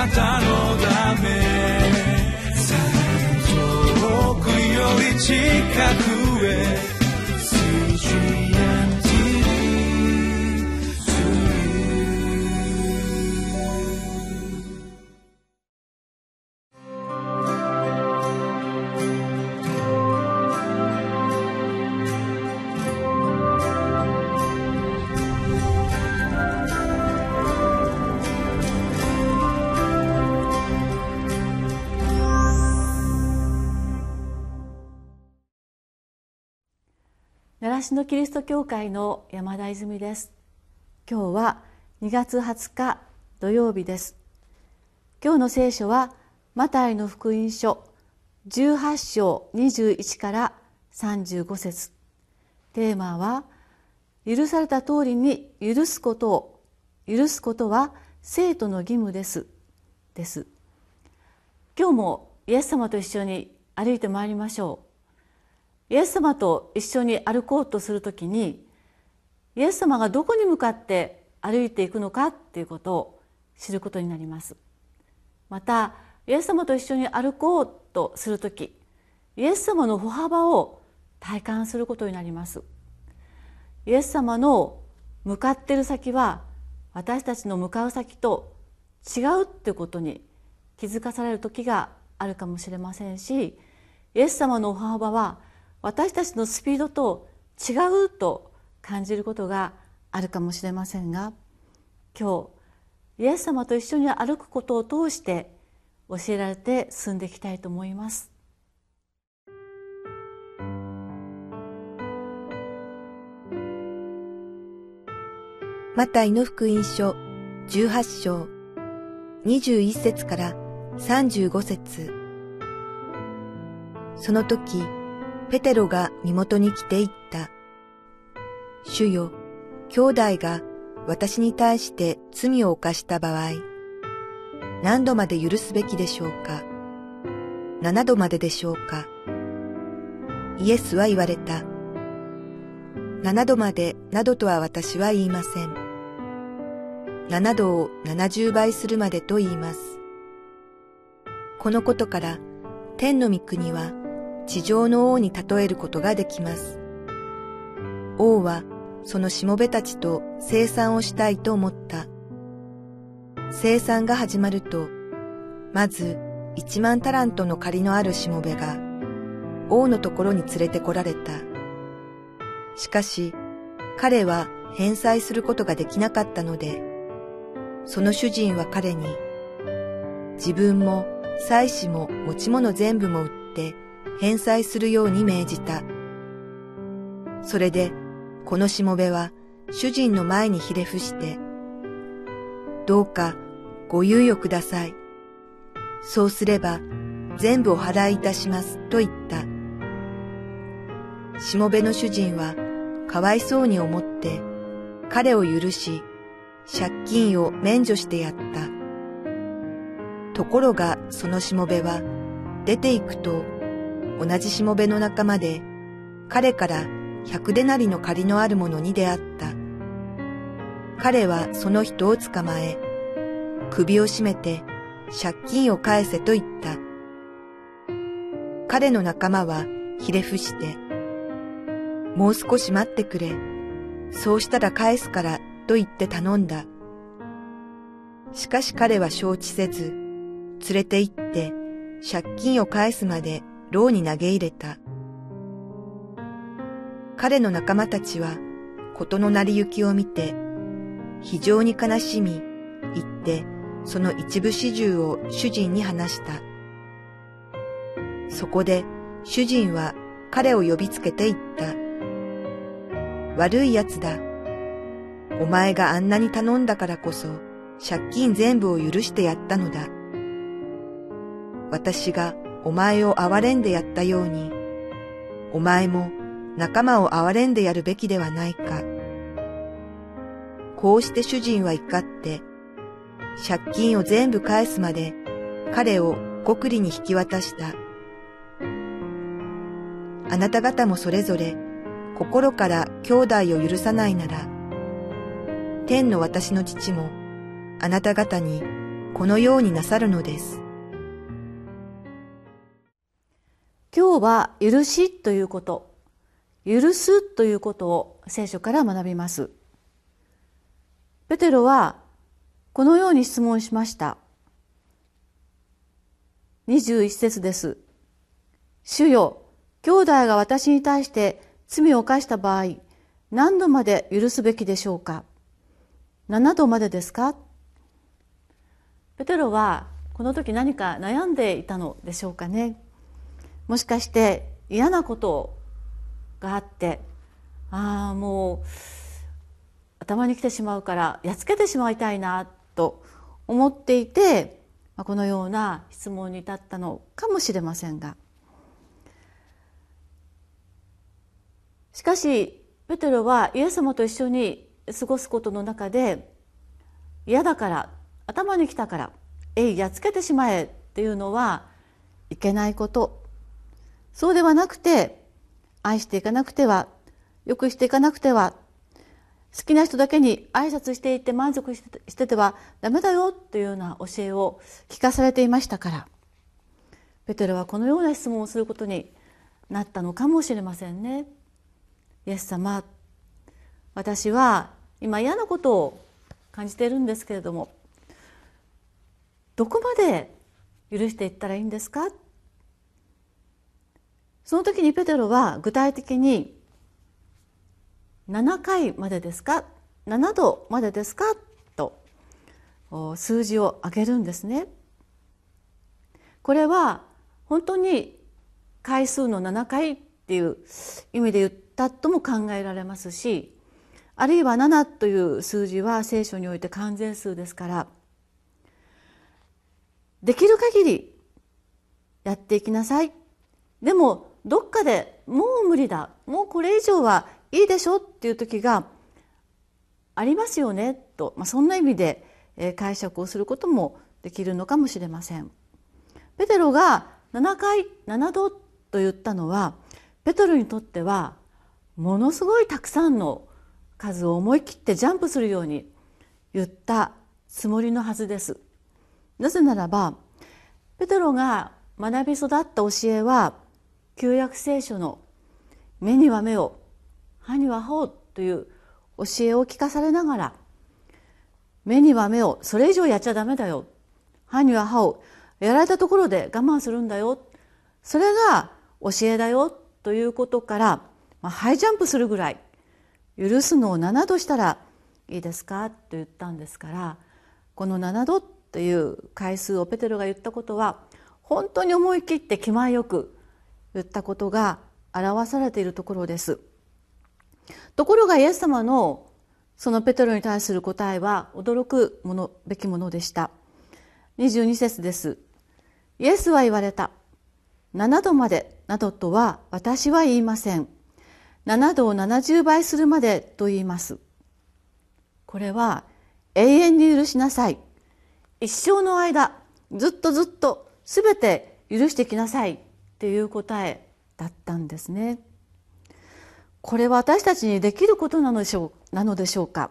なたのため。遠くより近く。習志野キリスト教会の山田泉です。今日は2月20日土曜日です。今日の聖書はマタイの福音書18章21から35節。テーマは許された通りに許すことを許すことは生徒の義務です。です。今日もイエス様と一緒に歩いてまいりましょう。イエス様と一緒に歩こうとするときにイエス様がどこに向かって歩いていくのかっていうことを知ることになります。またイエス様と一緒に歩こうとするときイエス様の歩幅を体感することになります。イエス様の向かっている先は私たちの向かう先と違うっていうことに気づかされる時があるかもしれませんしイエス様の歩幅は私たちのスピードと違うと感じることがあるかもしれませんが今日イエス様と一緒に歩くことを通して教えられて進んでいきたいと思います。マタイの福音書18章21節から35節その時ペテロが身元に来て言った。主よ、兄弟が私に対して罪を犯した場合、何度まで許すべきでしょうか？七度まででしょうか？イエスは言われた。七度までなどとは私は言いません。七度を七十倍するまでと言います。このことから天の御国は地上の王に例えることができます。王はそのしもべたちと生産をしたいと思った。生産が始まると、まず一万タラントの借りのあるしもべが王のところに連れてこられた。しかし彼は返済することができなかったので、その主人は彼に、自分も妻子も持ち物全部も売って返済するように命じた。それで、このしもべは主人の前にひれ伏して、どうかご猶予ください。そうすれば全部お払いいたしますと言った。しもべの主人はかわいそうに思って彼を許し借金を免除してやった。ところがそのしもべは出て行くと同じしもべの仲間で、彼から百デナリの借りのある者に出会った。彼はその人を捕まえ、首を絞めて借金を返せと言った。彼の仲間はひれ伏して、もう少し待ってくれ。そうしたら返すからと言って頼んだ。しかし彼は承知せず、連れて行って借金を返すまで牢に投げ入れた。彼の仲間たちは事の成り行きを見て非常に悲しみ、言ってその一部始終を主人に話した。そこで主人は彼を呼びつけて言った。悪い奴だ。お前があんなに頼んだからこそ借金全部を許してやったのだ。私がお前を憐れんでやったように、お前も仲間を憐れんでやるべきではないか。こうして主人は怒って、借金を全部返すまで彼を国利に引き渡した。あなた方もそれぞれ心から兄弟を許さないなら、天の私の父もあなた方にこのようになさるのです。今日は許しということ、許すということを聖書から学びます。ペテロはこのように質問しました。21節です。主よ、兄弟が私に対して罪を犯した場合、何度まで許すべきでしょうか ?7 度までですか？ペテロはこの時何か悩んでいたのでしょうかねもしかして嫌なことがあってああもう頭に来てしまうからやっつけてしまいたいなと思っていてこのような質問に至ったのかもしれませんが。しかしペテロはイエス様と一緒に過ごすことの中で嫌だから頭に来たからえいやっつけてしまえっていうのはいけないこと。そうではなくて愛していかなくてはよくしていかなくては好きな人だけに挨拶していって満足しててはダメだよというような教えを聞かされていましたからペテロはこのような質問をすることになったのかもしれませんね。イエス様私は今嫌なことを感じているんですけれどもどこまで許していったらいいんですか？その時にペテロは具体的に7回までですか？7度までですか？と数字を上げるんですね。これは本当に回数の7回っていう意味で言ったとも考えられますしあるいは7という数字は聖書において完全数ですからできる限りやっていきなさい。でもどっかでもう無理だもうこれ以上はいいでしょっていう時がありますよねと、まあ、そんな意味で解釈をすることもできるのかもしれません。ペテロが7回7度と言ったのはペトロにとってはものすごいたくさんの数を思い切ってジャンプするように言ったつもりのはずです。なぜならばペテロが学び育った教えは旧約聖書の「目には目を歯には歯を」という教えを聞かされながら目には目をそれ以上やっちゃダメだよ。歯には歯をやられたところで我慢するんだよ。それが教えだよということから、まあ、ハイジャンプするぐらい許すのを7度したらいいですかと言ったんですからこの7度という回数をペテロが言ったことは本当に思い切って気前よく言ったことが表されているところです。ところがイエス様のそのペテロに対する答えは驚くものべきものでした。22節です。イエスは言われた。7度までなどとは私は言いません。7度を70倍するまでと言います。これは永遠に許しなさい。一生の間ずっとずっとすべて許してきなさいっていう答えだったんですね。これは私たちにできることなのでしょうなのでしょうか？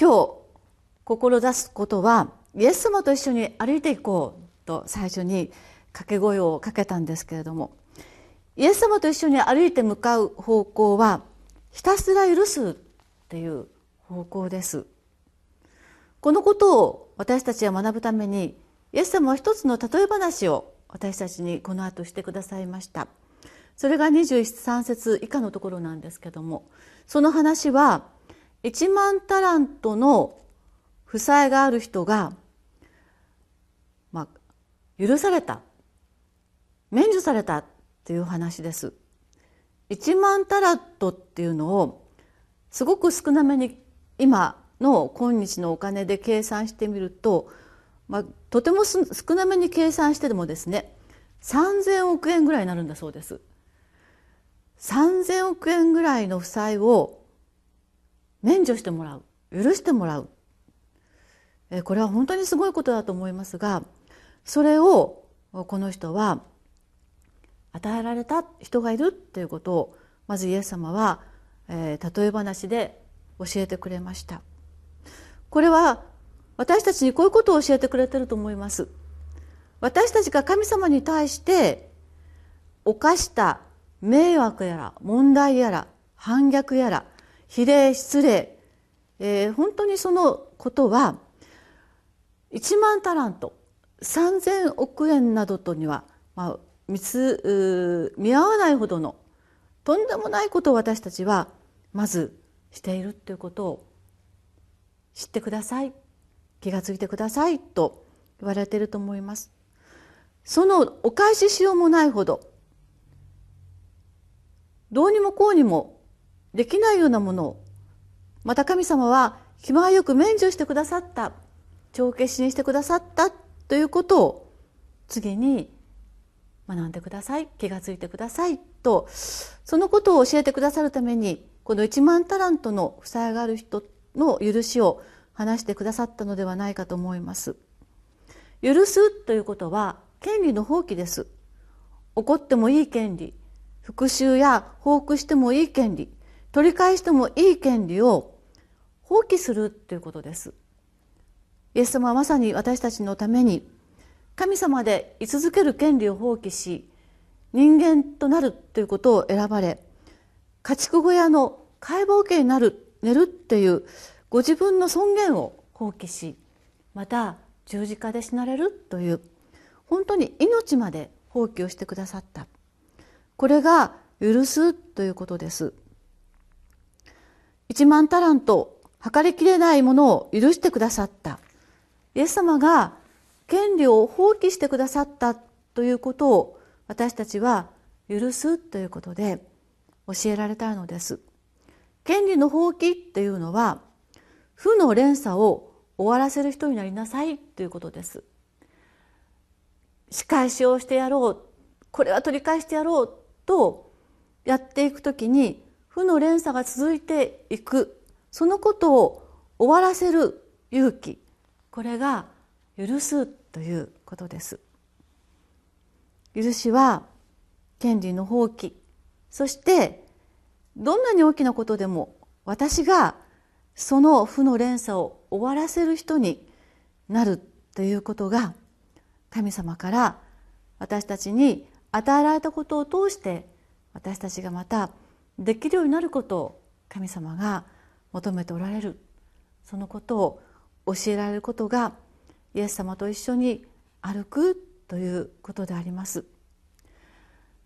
今日志すことはイエス様と一緒に歩いていこうと最初に掛け声をかけたんですけれどもイエス様と一緒に歩いて向かう方向はひたすら許すっていう方向です。このことを私たちは学ぶためにイエス様は一つの例え話を私たちにこの後してくださいました。それが23節以下のところなんですけどもその話は1万タラントの負債がある人が、まあ、許された免除されたっていう話です。1万タラットっていうのをすごく少なめに今の今日のお金で計算してみると、まあ、とても少なめに計算してでもですね3,000億円ぐらいになるんだそうです。3,000億円ぐらいの負債を免除してもらう許してもらうこれは本当にすごいことだと思いますがそれをこの人は与えられた人がいるっていうことをまずイエス様は、え、例え話で教えてくれました。これは私たちにこういうことを教えてくれてると思います。私たちが神様に対して犯した迷惑やら問題やら反逆やら比例失礼、えー、本当にそのことは1万タラント3,000億円などとには、まあ、見つ見合わないほどのとんでもないことを私たちはまずしているということを知ってください。気がついてくださいと言われていると思います。そのお返ししようもないほどどうにもこうにもできないようなものをまた神様は気前よく免除してくださった帳消しにしてくださったということを次に学んでください気がついてくださいとそのことを教えてくださるためにこの1万タラントの負債がある人の許しを話してくださったのではないかと思います。許すということは権利の放棄です。怒ってもいい権利復讐や報復してもいい権利取り返してもいい権利を放棄するということです。イエス様はまさに私たちのために神様で居続ける権利を放棄し人間となるということを選ばれ家畜小屋の解剖家になる寝るっていうご自分の尊厳を放棄しまた十字架で死なれるという本当に命まで放棄をしてくださった。これが許すということです。一万タラント測りきれないものを許してくださった。イエス様が権利を放棄してくださったということを私たちは許すということで教えられたのです。権利の放棄っていうのは負の連鎖を終わらせる人になりなさいということです。仕返しをしてやろうこれは取り返してやろうとやっていくときに負の連鎖が続いていくそのことを終わらせる勇気これが許すということです。許しは権利の放棄。そしてどんなに大きなことでも私がその負の連鎖を終わらせる人になるということが神様から私たちに与えられたことを通して私たちがまたできるようになることを神様が求めておられる。そのことを教えられることがイエス様と一緒に歩くということであります。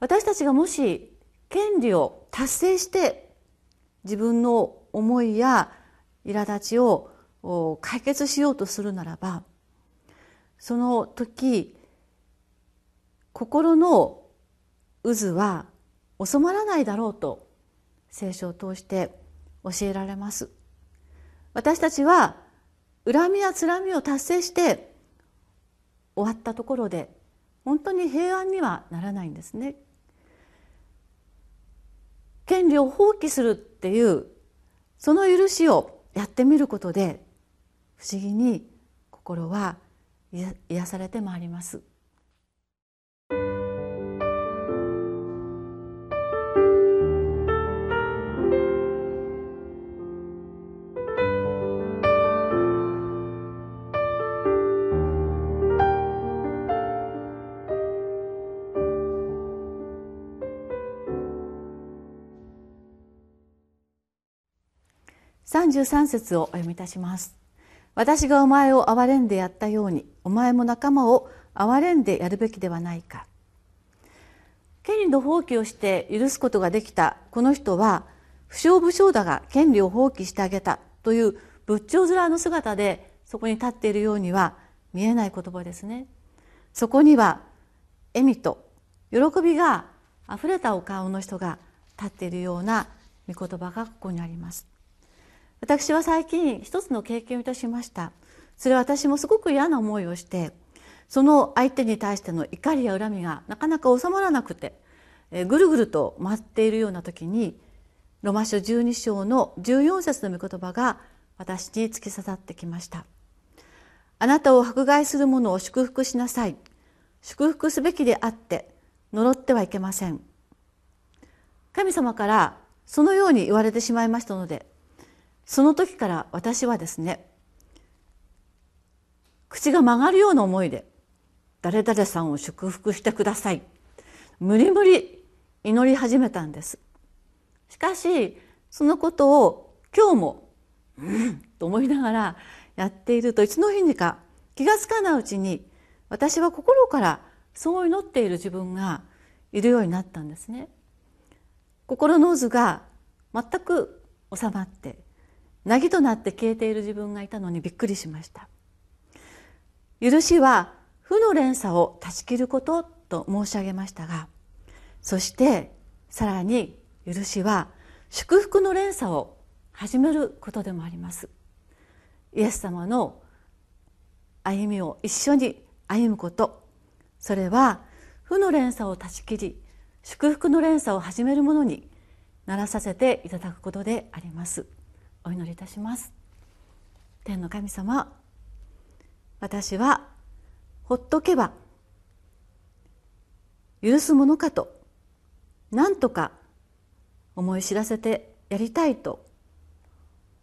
私たちがもし権利を達成して自分の思いや苛立ちを解決しようとするならばその時心の渦は収まらないだろうと聖書を通して教えられます。私たちは恨みやつらみを達成して終わったところで本当に平安にはならないんですね。権利を放棄するっていうその許しをやってみることで不思議に心は癒されてまいります。33節をお読みいたします。私がお前を憐れんでやったようにお前も仲間を憐れんでやるべきではないか。権利の放棄をして許すことができたこの人は不祥不祥だが権利を放棄してあげたという仏頂面の姿でそこに立っているようには見えない言葉ですね。そこには笑みと喜びがあふれたお顔の人が立っているような御言葉がここにあります。私は最近一つの経験をいたしました。それは私もすごく嫌な思いをしてその相手に対しての怒りや恨みがなかなか収まらなくてぐるぐると回っているような時にロマ書12章の14節の御言葉が私に突き刺さってきました。あなたを迫害する者を祝福しなさい。祝福すべきであって呪ってはいけません。神様からそのように言われてしまいましたのでその時から私はですね口が曲がるような思いで誰々さんを祝福してください。無理無理祈り始めたんです。しかしそのことを今日もうんと思いながらやっているといつの日にか気が付かないうちに私は心からそう祈っている自分がいるようになったんですね。心の渦が全く収まって凪となって消えている自分がいたのにびっくりしました。許しは負の連鎖を断ち切ることと申し上げましたがそしてさらに許しは祝福の連鎖を始めることでもあります。イエス様の歩みを一緒に歩むこと。それは負の連鎖を断ち切り祝福の連鎖を始めるものにならさせていただくことであります。お祈りいたします。天の神様私はほっとけば許すものかと何とか思い知らせてやりたいと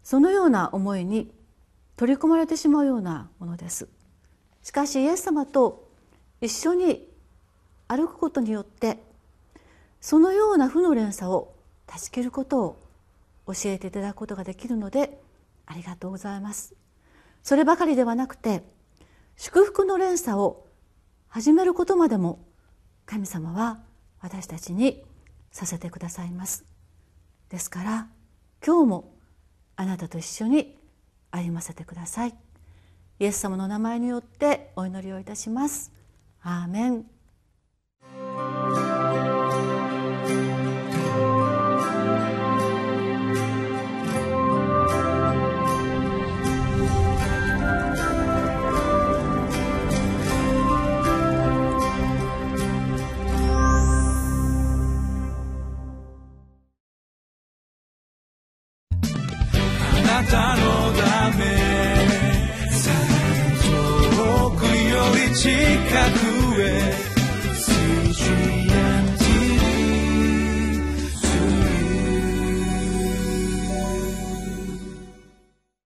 そのような思いに取り込まれてしまうようなものです。しかしイエス様と一緒に歩くことによってそのような負の連鎖を断ち切ることを教えていただくことができるのでありがとうございます。そればかりではなくて祝福の連鎖を始めることまでも神様は私たちにさせてくださいます。ですから今日もあなたと一緒に歩ませてください。イエス様の名前によってお祈りをいたします。アーメン。